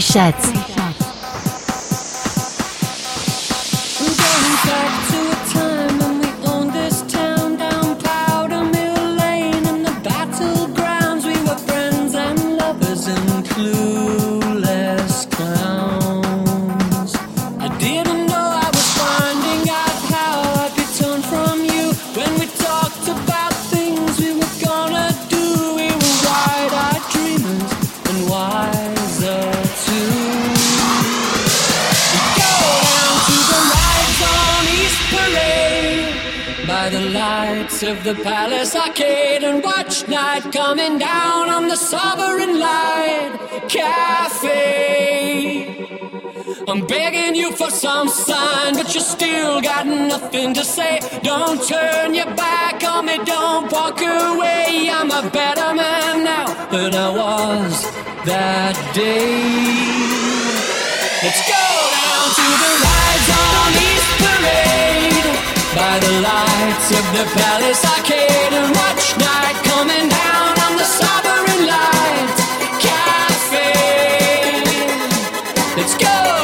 Shots. The Sovereign Light Cafe. I'm begging you for some sign, but you still got nothing to say. Don't turn your back on me, don't walk away. I'm a better man now than I was that day. Let's go down to the rides on East Parade by the lights of the palace arcade and watch night coming down Let's go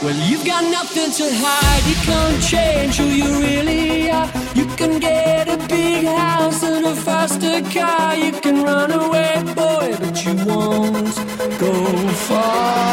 Well, you've got nothing to hide. You can't change who you really are. You can get a big house and a faster car. You can run away, boy, but you won't go far.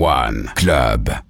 One Club.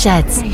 Sessions.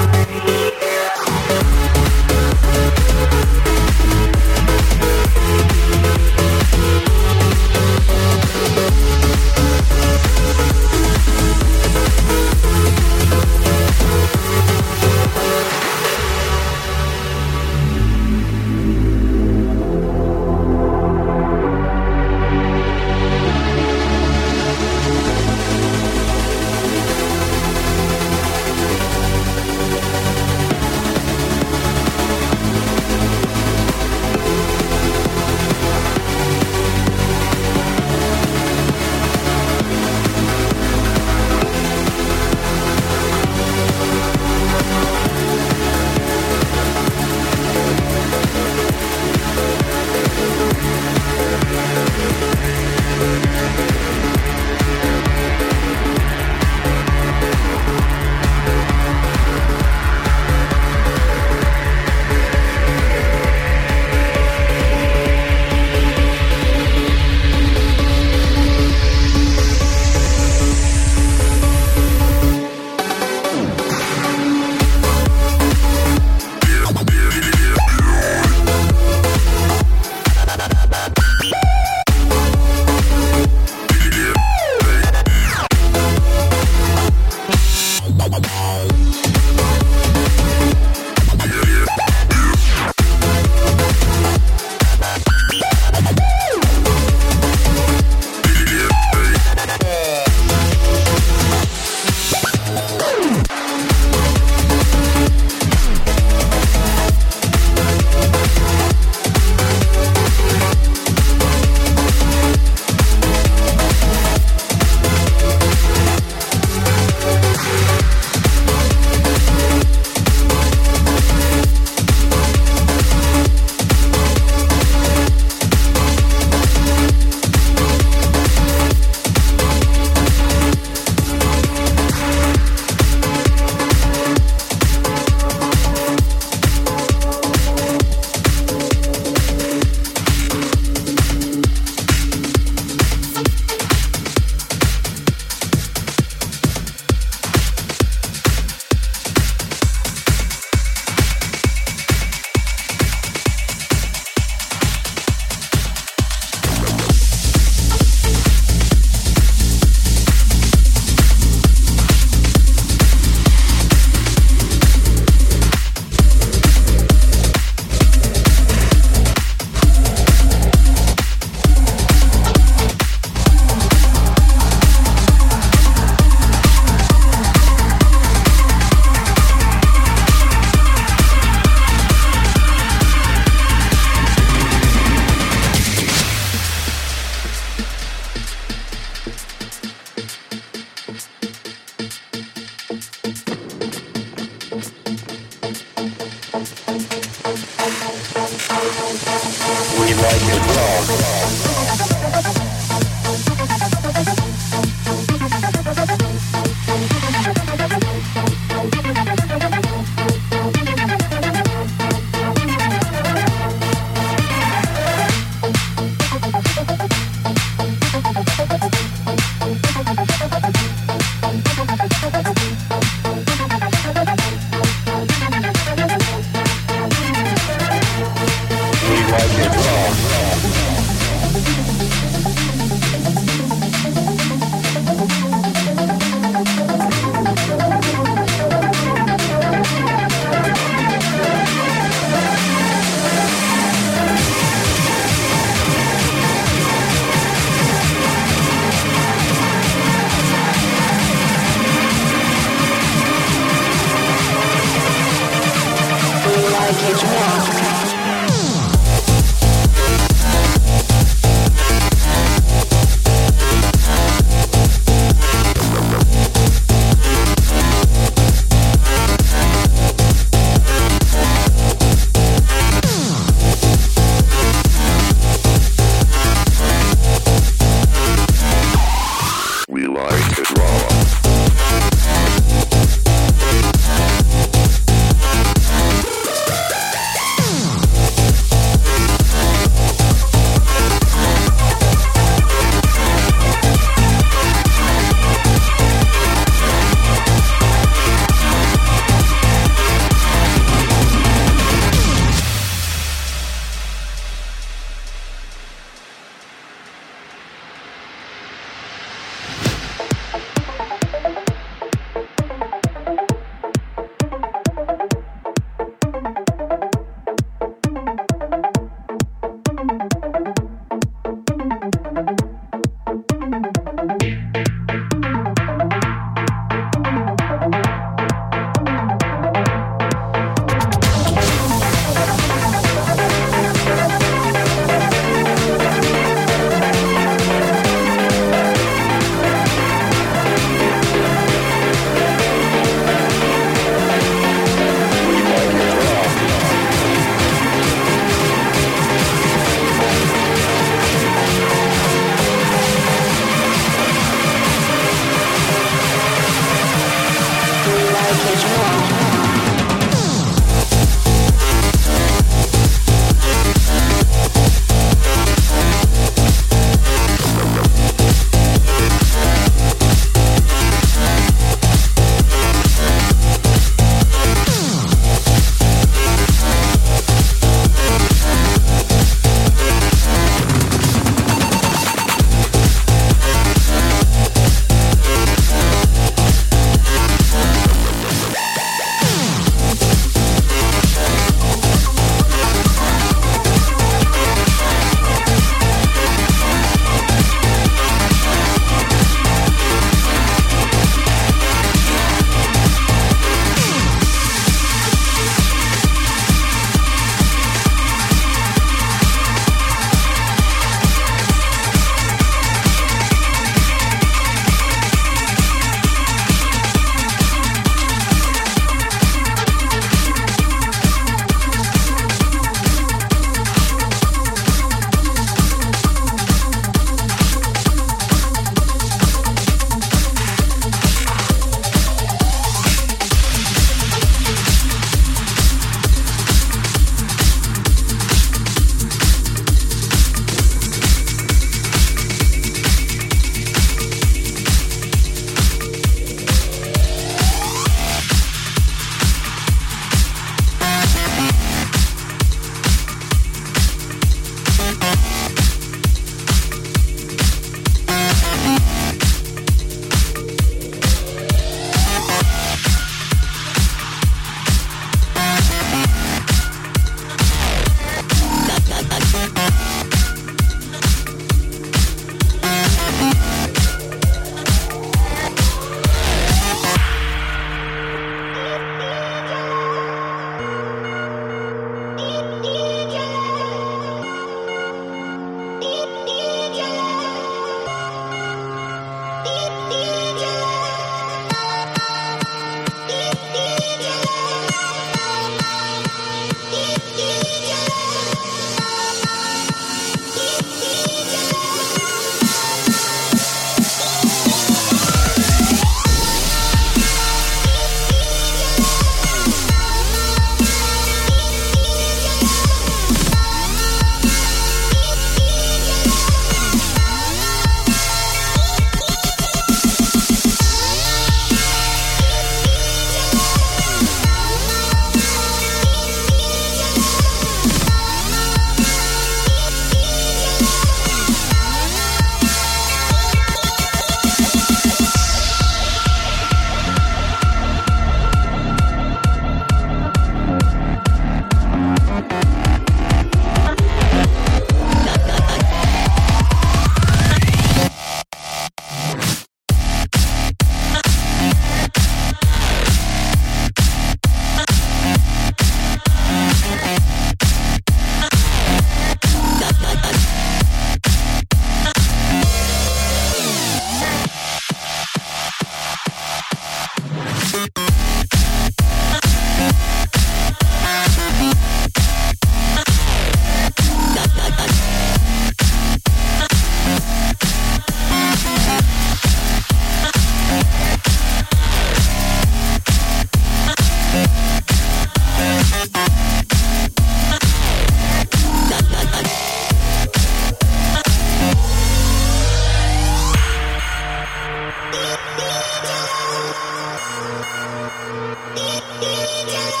Yeah.